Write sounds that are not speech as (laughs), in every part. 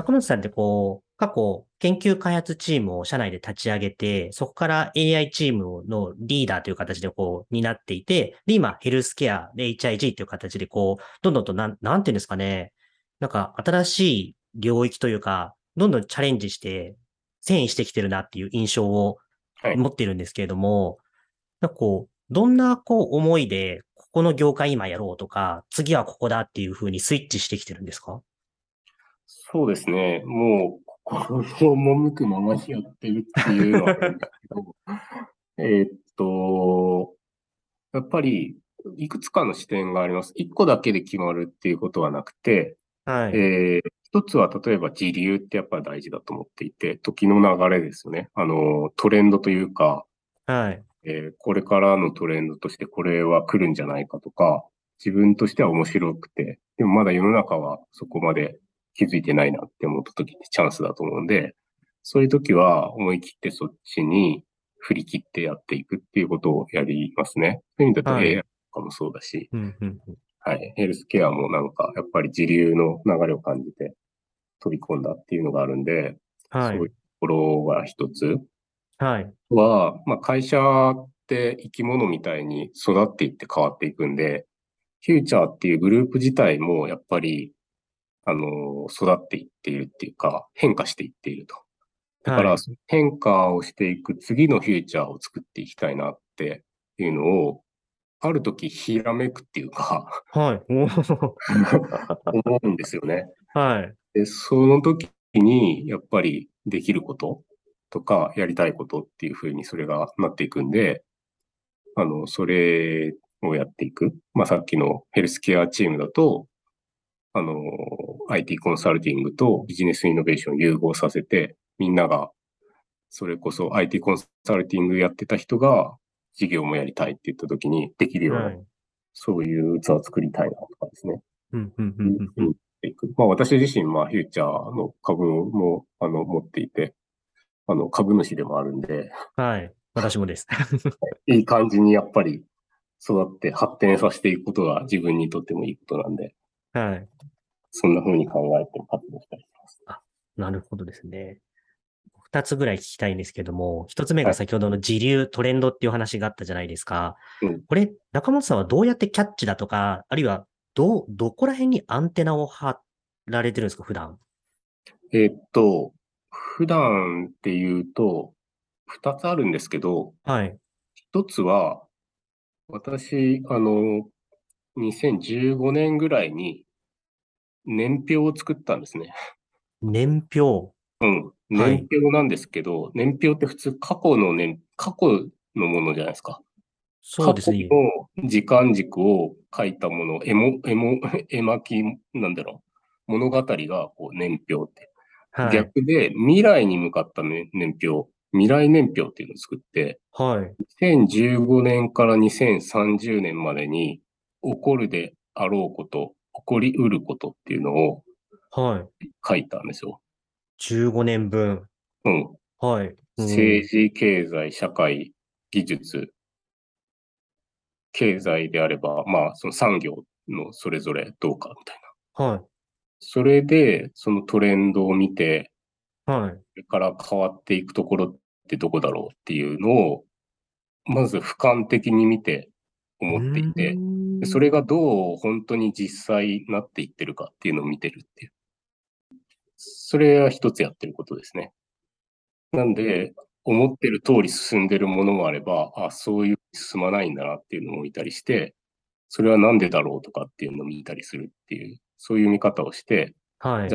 中本さんってこう、過去研究開発チームを社内で立ち上げて、そこから AI チームのリーダーという形でこう、担っていて、で、今、ヘルスケアで HIG という形でこう、どんどんとなん、なんていうんですかね、なんか新しい領域というか、どんどんチャレンジして、遷移してきてるなっていう印象をはい。持ってるんですけれども、なんかこう、どんなこう思いで、ここの業界今やろうとか、次はここだっていう風にスイッチしてきてるんですか？そうですね。もう、心を赴くままにやってるっていうのはあるんですけど、(laughs) えーっと、やっぱり、いくつかの視点があります。一個だけで決まるっていうことはなくて、はい。えー一つは例えば時流ってやっぱり大事だと思っていて、時の流れですよね。あの、トレンドというか、はい。えーこれからのトレンドとしてこれは来るんじゃないかとか、自分としては面白くて、でもまだ世の中はそこまで気づいてないなって思った時ってチャンスだと思うんで、そういう時は思い切ってそっちに振り切ってやっていくっていうことをやりますね。そういう意味だとはい AI とかもそうだし、うんうんうんはい。ヘルスケアもなんかやっぱり時流の流れを感じて飛び込んだっていうのがあるんで、はいそういう。ところが一つ。はい。は、まあ、会社って生き物みたいに育っていって変わっていくんで、フューチャーっていうグループ自体もやっぱり、あの、育っていっているっていうか、変化していっていると。だからはい、変化をしていく次のフューチャーを作っていきたいなっていうのを、ある時ひらめくっていうか、はい。(laughs) 思うんですよね。はい。で、その時に、やっぱりできることとか、やりたいことっていうふうにそれがなっていくんで、あの、それをやっていく。まあ、さっきのヘルスケアチームだと、あの、IT コンサルティングとビジネスイノベーションを融合させて、みんなが、それこそ IT コンサルティングやってた人が、事業もやりたいって言った時にできるような、はい。そういう器を作りたいなとかですね。うんうんうんうん。まあ私自身、まあフューチャーの株も、あの、持っていて、あの、株主でもあるん。で、はい。私もです。いい感じにやっぱり育って発展させていくことが自分にとってもいいことなん。で、はい。そんな風に考えて活動したりします。なるほどですね。二つぐらい聞きたいんですけども、一つ目が先ほどの時流、トレンドっていう話があったじゃないですか。うんこれ、中本さんはどうやってキャッチだとか、あるいは、どう、どこら辺にアンテナを張られてるんですか、普段。えーっと、普段っていうと、二つあるんですけど、はい。一つは、私、あの、2015年ぐらいに年表を作ったんですね。年表。うん。はい年表なんですけど、年表って普通過去の年、過去のものじゃないですか。そうですね過。去の時間軸を書いたもの、絵も、絵も、(laughs) 絵巻き、なんだろう。物語がこう年表って。はい。逆で未来に向かった、ね、年表、未来年表っていうのを作って、はい。2015年から2030年までに起こるであろうこと、起こりうることっていうのをはい。書いたんですよ。15年分。うん。はい。うん政治、経済、社会、技術、経済であれば、まあ、その産業のそれぞれどうかみたいな。はい。それで、そのトレンドを見て、はい。これから変わっていくところってどこだろうっていうのを、まず俯瞰的に見て思っていて、でそれがどう本当に実際なっていってるかっていうのを見てるっていう。それは一つやってることですね。なんで、思ってる通り進んでるものもあれば、あ、そういう進まないんだなっていうのも見たりして、それはなんでだろうとかっていうのを見たりするっていう、そういう見方をして、はい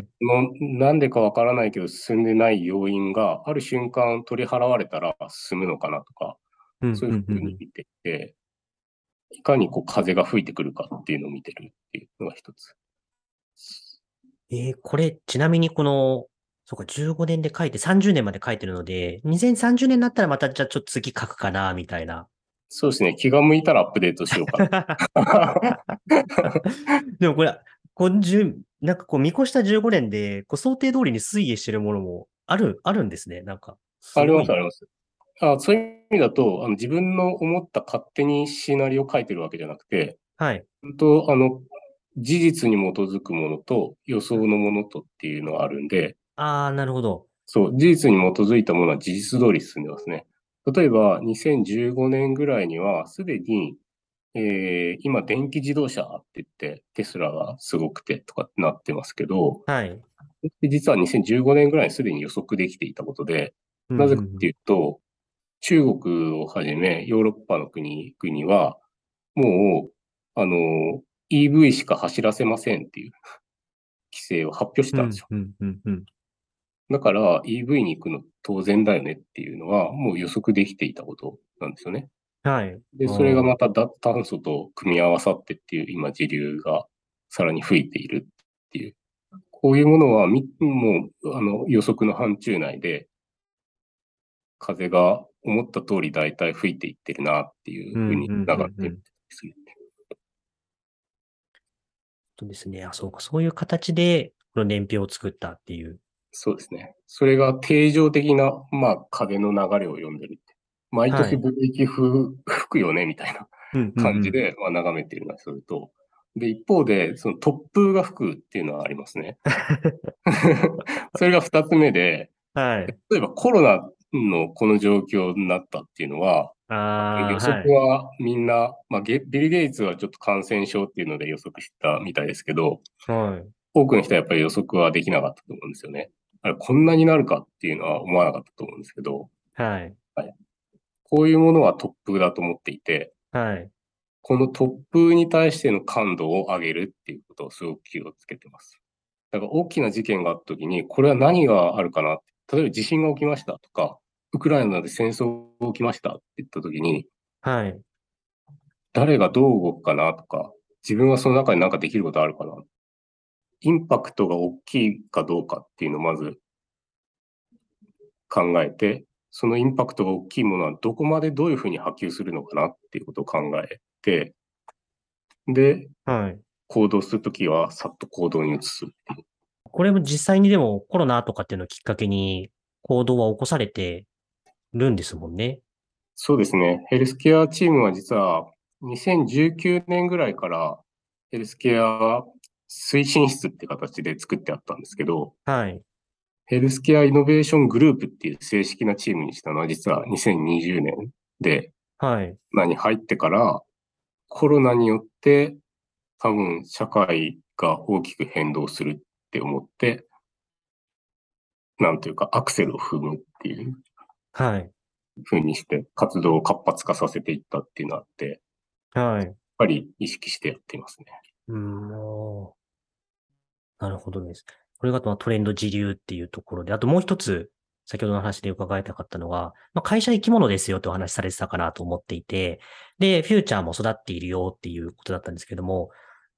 なんでかわからないけど進んでない要因がある瞬間取り払われたら進むのかなとか、うんそういうふうに見ていて、いかにこう風が吹いてくるかっていうのを見てるっていうのが一つ。えーこれ、ちなみにこの、そうか、15年で書いて30年まで書いてるので、2030年になったらまたじゃあちょっと次書くかな、みたいな。そうですね。気が向いたらアップデートしようかな。(laughs) でもこれ、こう10なんかこう見越した15年で、こう想定通りに推移してるものもある、あるんですね、なんか。あります、あります。あそういう意味だと、あの自分の思った勝手にシナリオを書いてるわけじゃなくて、はい。本当あの、事実に基づくものと予想のものとっていうのがあるんで、ああ、なるほど。そう、事実に基づいたものは事実通り進んでますね。例えば、2015年ぐらいには、すでに、えー、今、電気自動車って言って、テスラがすごくてとかってなってますけど、はい。実は2015年ぐらいにすでに予測できていたことで、なぜかっていうと、中国をはじめヨーロッパの国々は、もう、あの、EV しか走らせませんっていう (laughs) 規制を発表したんですよ。だから EV に行くの当然だよねっていうのはもう予測できていたことなんですよね。はい。で、それがまた脱炭素と組み合わさってっていう今時流がさらに吹いているっていう。こういうものはみ、もう、あの、予測の範疇内で、風が思った通り大体吹いていってるなっていうふうに流ってるんですよ。そうですね。あ、そうか。そういう形で、この年表を作ったっていう。そうですね。それが定常的な、まあ、風の流れを読んでるって。毎年ブレーキ吹くよね、みたいな感じで、まあ、眺めているのはそれと、で、一方で、その突風が吹くっていうのはありますね。(laughs) それが二つ目で、はい、例えばコロナのこの状況になったっていうのは、予測はみんな、はい、まあ、ビル・ゲイツはちょっと感染症っていうので予測したみたいですけど、はい、多くの人はやっぱり予測はできなかったと思うんですよね。あれこんなになるかっていうのは思わなかったと思うんですけど、はい。はい、こういうものは突風だと思っていて、はい。この突風に対しての感度を上げるっていうことをすごく気をつけてます。だから大きな事件があった時に、これは何があるかな例えば地震が起きましたとか、ウクライナで戦争が起きましたって言った時に、はい。誰がどう動くかなとか、自分はその中に何かできることあるかな。インパクトが大きいかどうかっていうのをまず考えて、そのインパクトが大きいものはどこまでどういうふうに波及するのかなっていうことを考えて、で、はい、行動するときはさっと行動に移すこれも実際にでもコロナとかっていうのをきっかけに行動は起こされてるんですもんね。そうですね。ヘルスケアチームは実は2019年ぐらいからヘルスケア推進室って形で作ってあったんですけど、はい。ヘルスケアイノベーショングループっていう正式なチームにしたのは実は2020年で、はい。何入ってからコロナによって多分社会が大きく変動するって思って、なんというかアクセルを踏むっていう、はい。ふうにして活動を活発化させていったっていうのがあって、はい。やっぱり意識してやっていますね。うん、なるほどです。これがトレンド時流っていうところで、あともう一つ、先ほどの話で伺いたかったのは、まあ、会社生き物ですよってお話されてたかなと思っていて、で、フューチャーも育っているよっていうことだったんですけども、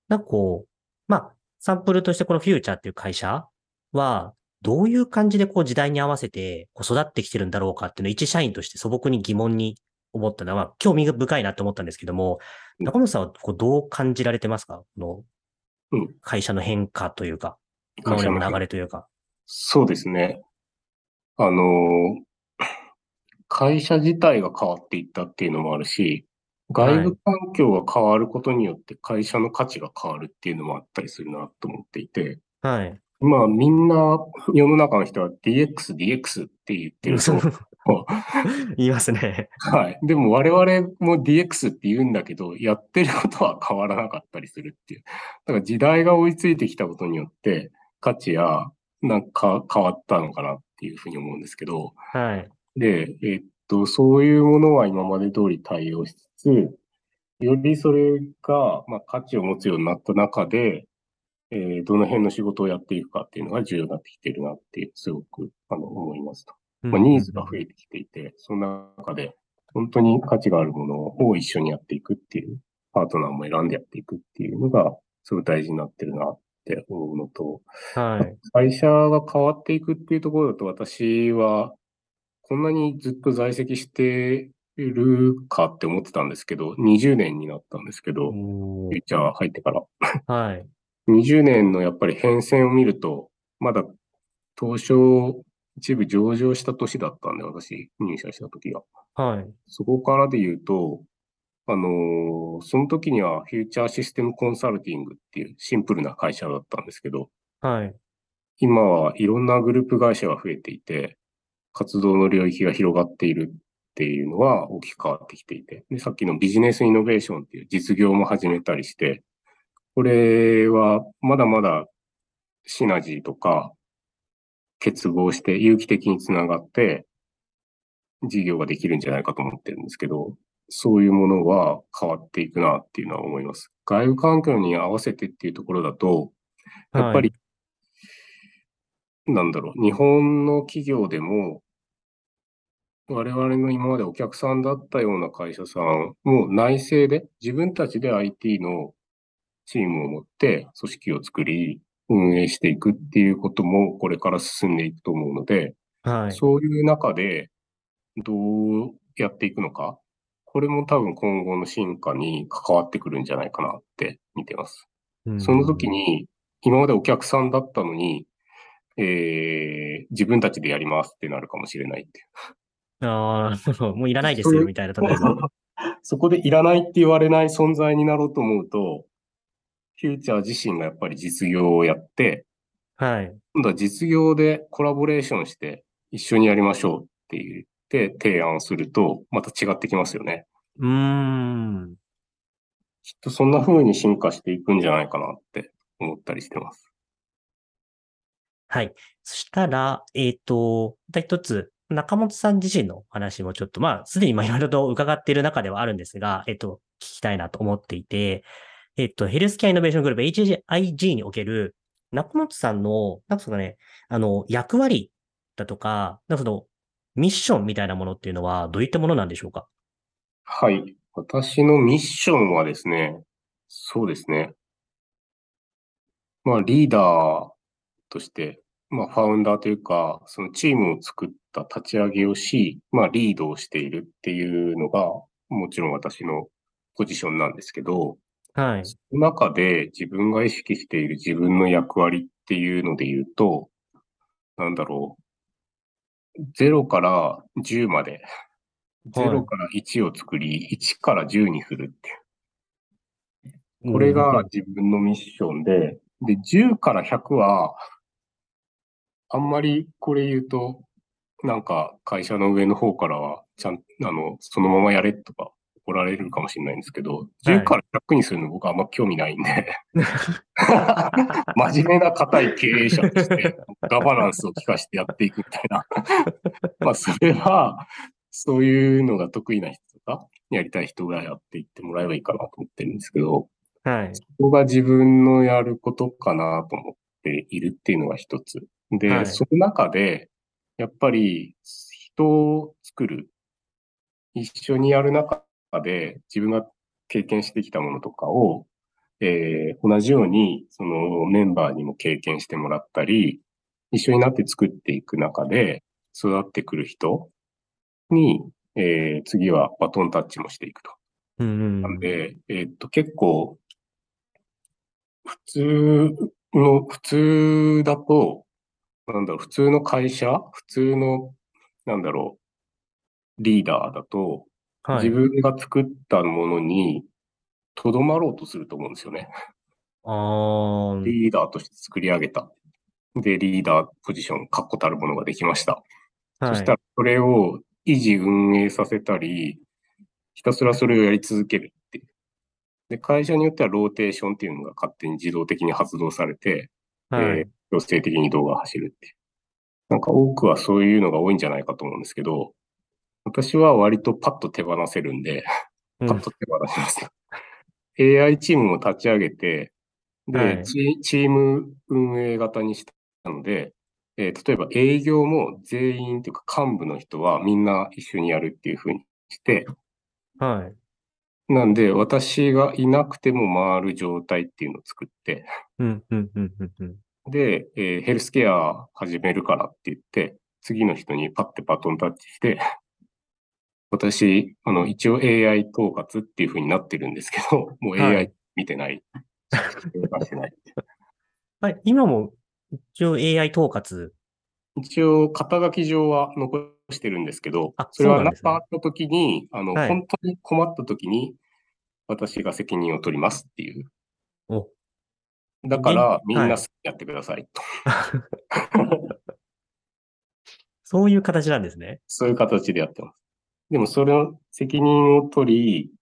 なんかこう、まあ、サンプルとしてこのフューチャーっていう会社は、どういう感じでこう時代に合わせてこう育ってきてるんだろうかっていうのを一社員として素朴に疑問に思ったのは、興味深いなと思ったんですけども、中本さんはこうどう感じられてますか？この会社の変化というか、今までの流れというか。そうですね。あの、会社自体が変わっていったっていうのもあるし、外部環境が変わることによって会社の価値が変わるっていうのもあったりするなと思っていて、はい。まあみんな世の中の人は DX、DX って言ってると (laughs) 言いますね。はい。でも我々も DX って言うんだけど、やってることは変わらなかったりするっていう。だから時代が追いついてきたことによって、価値やなんか変わったのかなっていうふうに思うんですけど、はい。で、えっと、そういうものは今まで通り対応しつつ、よりそれが、まあ、価値を持つようになった中で、えー、どの辺の仕事をやっていくかっていうのが重要になってきているなって、すごくあの思いますと。まあ、ニーズが増えてきていて、その中で本当に価値があるものを一緒にやっていくっていう、パートナーも選んでやっていくっていうのが、すごい大事になってるなって思うのと、はい、会社が変わっていくっていうところだと私は、こんなにずっと在籍してるかって思ってたんですけど、20年になったんですけど、フューチャー入ってから。はい。(laughs) 20年のやっぱり変遷を見ると、まだ東証一部上場した年だったんで、私、入社した時が。はい。そこからで言うと、あのーその時にはフューチャーシステムコンサルティングっていうシンプルな会社だったんですけど、はい。今はいろんなグループ会社が増えていて、活動の領域が広がっているっていうのは大きく変わってきていて、でさっきのビジネスイノベーションっていう実業も始めたりして、これはまだまだシナジーとか結合して有機的につながって事業ができるんじゃないかと思ってるんですけど、そういうものは変わっていくなっていうのは思います。外部環境に合わせてっていうところだと、やっぱり、なんだろう、日本の企業でも、我々の今までお客さんだったような会社さんも内製で、自分たちで IT のチームを持って組織を作り、運営していくっていうこともこれから進んでいくと思うので、はい。そういう中でどうやっていくのか、これも多分今後の進化に関わってくるんじゃないかなって見てます。うんその時、に、今までお客さんだったのに、えー自分たちでやりますってなるかもしれないっていう。ああ、もういらないですよ、みたいな、例えば。そこでいらないって言われない存在になろうと思うと、フューチャー自身がやっぱり実業をやって、はい。今度は実業でコラボレーションして一緒にやりましょうって言って提案すると、また違ってきますよね。うーん。きっとそんな風に進化していくんじゃないかなって思ったりしてます。はい。そしたら、えっ、と、また一つ、中本さん自身の話もちょっと、まあ、すでにいろいろと伺っている中ではあるんですが、えっ、と、聞きたいなと思っていて、えっ、と、ヘルスケアイノベーショングループ HIG における中本さんの、なんですかね、あの、役割だとか、なんかその、ミッションみたいなものっていうのはどういったものなんでしょうか？はい。私のミッションはですね、そうですね。まあ、リーダーとして、まあ、ファウンダーというか、そのチームを作った立ち上げをし、まあ、リードをしているっていうのが、もちろん私のポジションなんですけど、はい。その中で自分が意識している自分の役割っていうので言うと、なんだろう。0から10まで、はい0から1を作り、1から10にするっていう。これが自分のミッションで、で、10から100は、あんまりこれ言うと、なんか会社の上の方からは、ちゃん、あの、そのままやれとか怒られるかもしれないんですけど、10から100にするの僕はあんま興味ないんで、(laughs) 真面目な固い経営者として、ガバナンスを効かしてやっていくみたいな。(laughs) まあ、それは、そういうのが得意な人とか、やりたい人がやっていってもらえばいいかなと思ってるんですけど、はい。そこが自分のやることかなと思っているっていうのが一つ。で、はいその中で、やっぱり人を作る、一緒にやる中で自分が経験してきたものとかを、えー同じようにそのメンバーにも経験してもらったり、一緒になって作っていく中で育ってくる人に、えー次はバトンタッチもしていくと。うんうんなんで、えーっと、結構、普通の、普通だと、なんだろう、普通の会社普通の、なんだろう、リーダーだと、はい。自分が作ったものに、とどまろうとすると思うんですよね。あーリーダーとして作り上げた。で、リーダーポジション、確固たるものができました。はい。そしたら、それを維持運営させたり、ひたすらそれをやり続けるっていう。で、会社によってはローテーションっていうのが勝手に自動的に発動されて、はいえー強制的に動画が走るっていう。なんか多くはそういうのが多いんじゃないかと思うんですけど、私は割とパッと手放せるんで、うんパッと手放します。AI チームを立ち上げて、で、はいチチーム運営型にしたので、えー例えば営業も全員というか幹部の人はみんな一緒にやるっていうふうにして、はい。なんで私がいなくても回る状態っていうのを作って、うん、うん、うん、うん、うん。で、えーヘルスケア始めるからって言って、次の人にパッてバトンタッチして、(laughs) 私、あの、一応 AI 統括っていう風になってるんですけど、(laughs) もうはい AI 見てない。出してない。はい。今も、一応 AI 統括？一応、肩書き上は残してるんですけどあ、それはそうなですねなんんかあった時に、あの、はい本当に困った時に、私が責任を取りますっていう。おだから、でみんなはい好きにやってくださいと。(laughs) そういう形なんですね。そういう形でやってます。でも、それの責任を取り、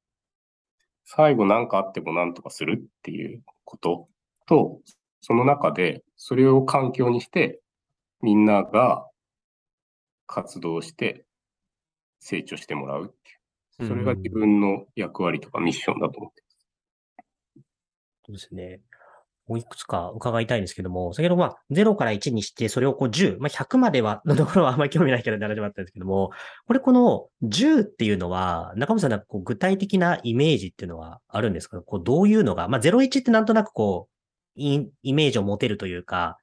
最後何かあっても何とかするっていうこと？と、その中で、それを環境にして、みんなが活動して成長してもらうっていう。それが自分の役割とかミッションだと思ってそうですね。いくつか伺いたいんですけども、先ほどまあ0から1にして、それをこう10、まあ100までは、のところはあんまり興味ないけど話もあったんですけども、これこの10っていうのは、中本さんなんかこう具体的なイメージっていうのはあるんですか？こうどういうのが、まあ01ってなんとなくこう、イイメージを持てるというか、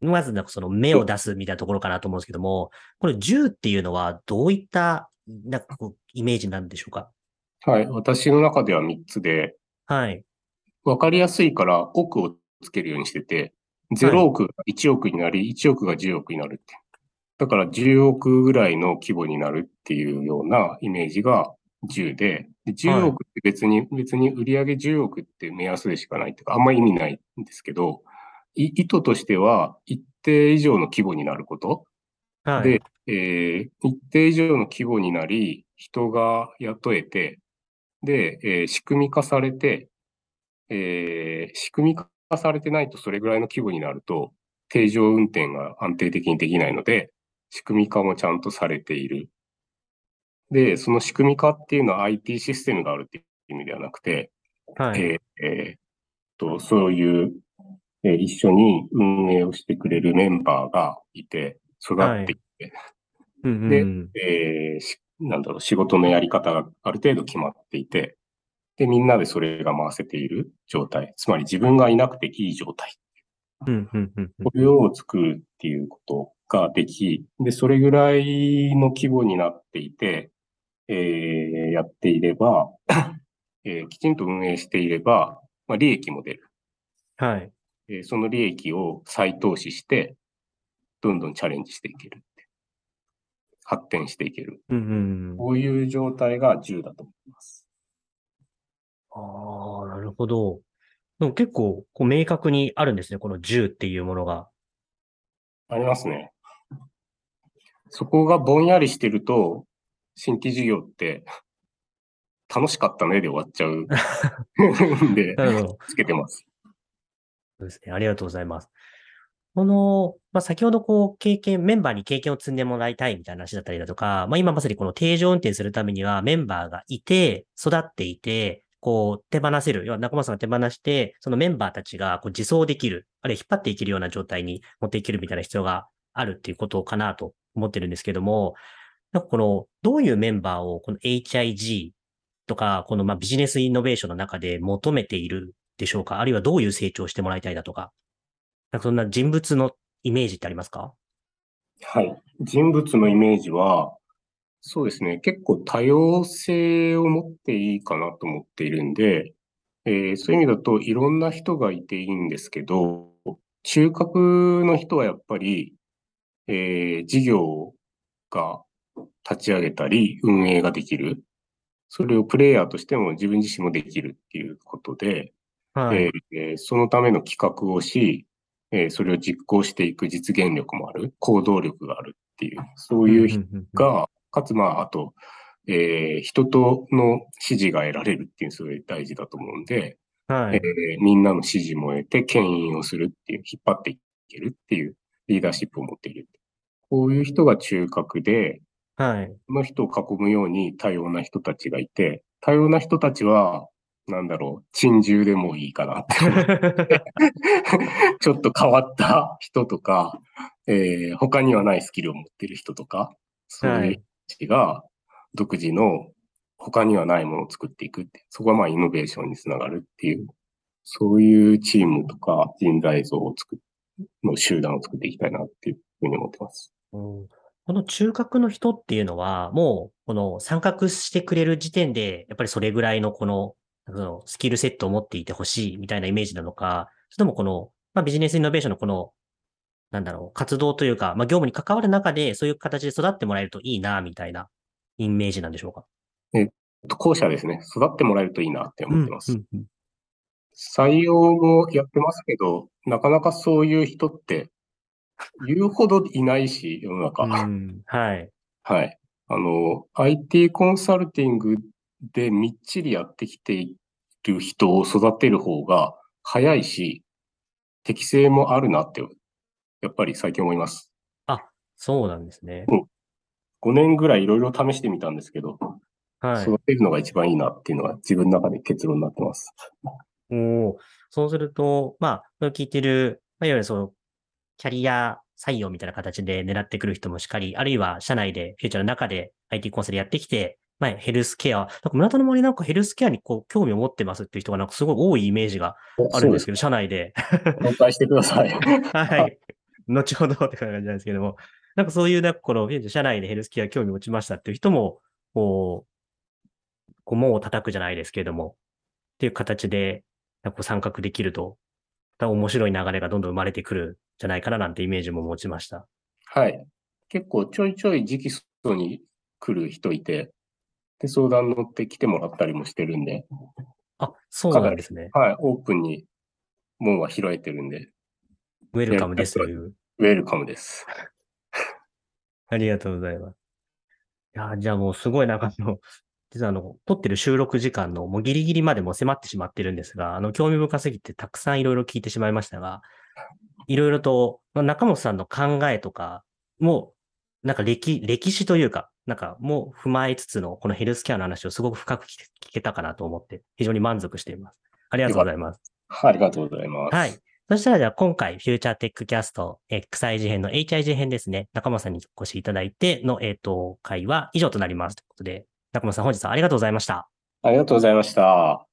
まずなんかその目を出すみたいなところかなと思うんですけども、これ10っていうのはどういった、なんかこう、イメージなんでしょうか？はい。私の中では3つで、はい。わかりやすいから億をつけるようにしてて、0億が1億になり、1億が10億になるって。だから10億ぐらいの規模になるっていうようなイメージが10で、で10億って別に、別に売上10億って目安でしかないっていうか、あんまり意味ないんですけど、い意図としては一定以上の規模になること。はい。で、えー一定以上の規模になり、人が雇えて、で、えー仕組み化されて、えー仕組み化されてないとそれぐらいの規模になると、定常運転が安定的にできないので、仕組み化もちゃんとされている。で、その仕組み化っていうのは IT システムがあるっていう意味ではなくて、はい。えーえーと、そういう、えー一緒に運営をしてくれるメンバーがいて、育っていって、うんうんでうんえーしなんだろう、仕事のやり方がある程度決まっていて、で、みんなでそれが回せている状態。つまり自分がいなくていい状態。うんうんうんうんこれを作るっていうことができ、で、それぐらいの規模になっていて、えーやっていれば、(coughs) えーきちんと運営していれば、まあ、利益も出る。はい。えーその利益を再投資して、どんどんチャレンジしていける。発展していける。うんうんうん。こういう状態が10だと思います。ああ、なるほど。でも結構、こう明確にあるんですね。この10っていうものが。ありますね。そこがぼんやりしてると、新規事業って、楽しかったねで終わっちゃう。(laughs) んで。つけてます。そうですね。ありがとうございます。この、まあ、先ほどこう、経験、メンバーに経験を積んでもらいたいみたいな話だったりだとか、まあ、今まさにこの定常運転するためにはメンバーがいて、育っていて、こう、手放せる。要は中間さんが手放して、そのメンバーたちがこう自走できる、あるいは引っ張っていけるような状態に持っていけるみたいな必要があるっていうことかなと思ってるんですけども、なんかこの、どういうメンバーをこの HIG とか、このまあビジネスイノベーションの中で求めているでしょうか？あるいはどういう成長をしてもらいたいだとか、なんかそんな人物のイメージってありますか？はい。人物のイメージは、そうですね。結構多様性を持っていいかなと思っているんで、えーそういう意味だといろんな人がいていいんですけど、中核の人はやっぱり、えー事業が立ち上げたり運営ができる。それをプレイヤーとしても自分自身もできるっていうことで、はい。えーえーそのための企画をし、えーそれを実行していく実現力もある、行動力があるっていう、そういう人が、かつまあ、あと、えー人との支持が得られるっていうのがすごい大事だと思うんで、はい。えーみんなの支持も得て、牽引をするっていう、引っ張っていけるっていうリーダーシップを持っている。こういう人が中核で、はい。この人を囲むように多様な人たちがいて、多様な人たちは、なんだろう、珍獣でもいいかなって (laughs) ちょっと変わった人とか、えー他にはないスキルを持っている人とか、そういうちが独自の他にはないものを作っていくって、そこがまあイノベーションにつながるっていう、そういうチームとか人材像を作っの集団を作っていきたいなっていうふうに思ってます。うん。この中核の人っていうのは、もう、この参画してくれる時点で、やっぱりそれぐらいのこの、そのスキルセットを持っていてほしいみたいなイメージなのか、それともこの、まあ、ビジネスイノベーションのこの、なんだろう、活動というか、まあ、業務に関わる中で、そういう形で育ってもらえるといいな、みたいなイメージなんでしょうか？後者ですね。育ってもらえるといいなって思ってます。うんうん採用もやってますけど、なかなかそういう人って言うほどいないし、世の中。うんはい。はい。あの、IT コンサルティングでみっちりやってきている人を育てる方が早いし、適性もあるなって、やっぱり最近思います。そうなんですね。5年ぐらいいろいろ試してみたんですけど、はい。育てるのが一番いいなっていうのが自分の中で結論になってます。おーそうすると、まあ、聞いてる、まあ、いわゆるその、キャリア採用みたいな形で狙ってくる人もしっかり、あるいは社内で、フューチャーの中で IT コンサルやってきて、まあ、ヘルスケア、なんか村田の周りなんかヘルスケアにこう、興味を持ってますっていう人がなんかすごい多いイメージがあるんですけど、社内で。紹介してください。(laughs) はい。後ほどって感じなんですけども、なんかそういう、なんかこの、社内でヘルスケア興味を持ちましたっていう人も、こう、こう門を叩くじゃないですけれども、っていう形で、なんかこう参画できると、面白い流れがどんどん生まれてくるんじゃないかななんてイメージも持ちました。はい。結構ちょいちょい直訴に来る人いて、で、相談乗って来てもらったりもしてるんで、あ、そうなんですね。はい、オープンに門は開いてるんで、ウェルカムですという。ウェルカムです。(laughs) ありがとうございます。いやー、じゃあもうすごいなんかあの、(laughs) 実はあの、撮ってる収録時間のもうギリギリまでもう迫ってしまってるんですが、あの、興味深すぎてたくさんいろいろ聞いてしまいましたが、いろいろと、まあ、中本さんの考えとかも、なんか歴、歴史というか、なんかもう踏まえつつのこのヘルスケアの話をすごく深く聞けたかなと思って、非常に満足しています。ありがとうございます。はい、ありがとうございます。はい。そしたらじゃあ今回、フューチャーテックキャスト XI 事変の HIG 編ですね。中間さんにお越しいただいての、えっ、と、会は以上となります。ということで、中間さん本日はありがとうございました。ありがとうございました。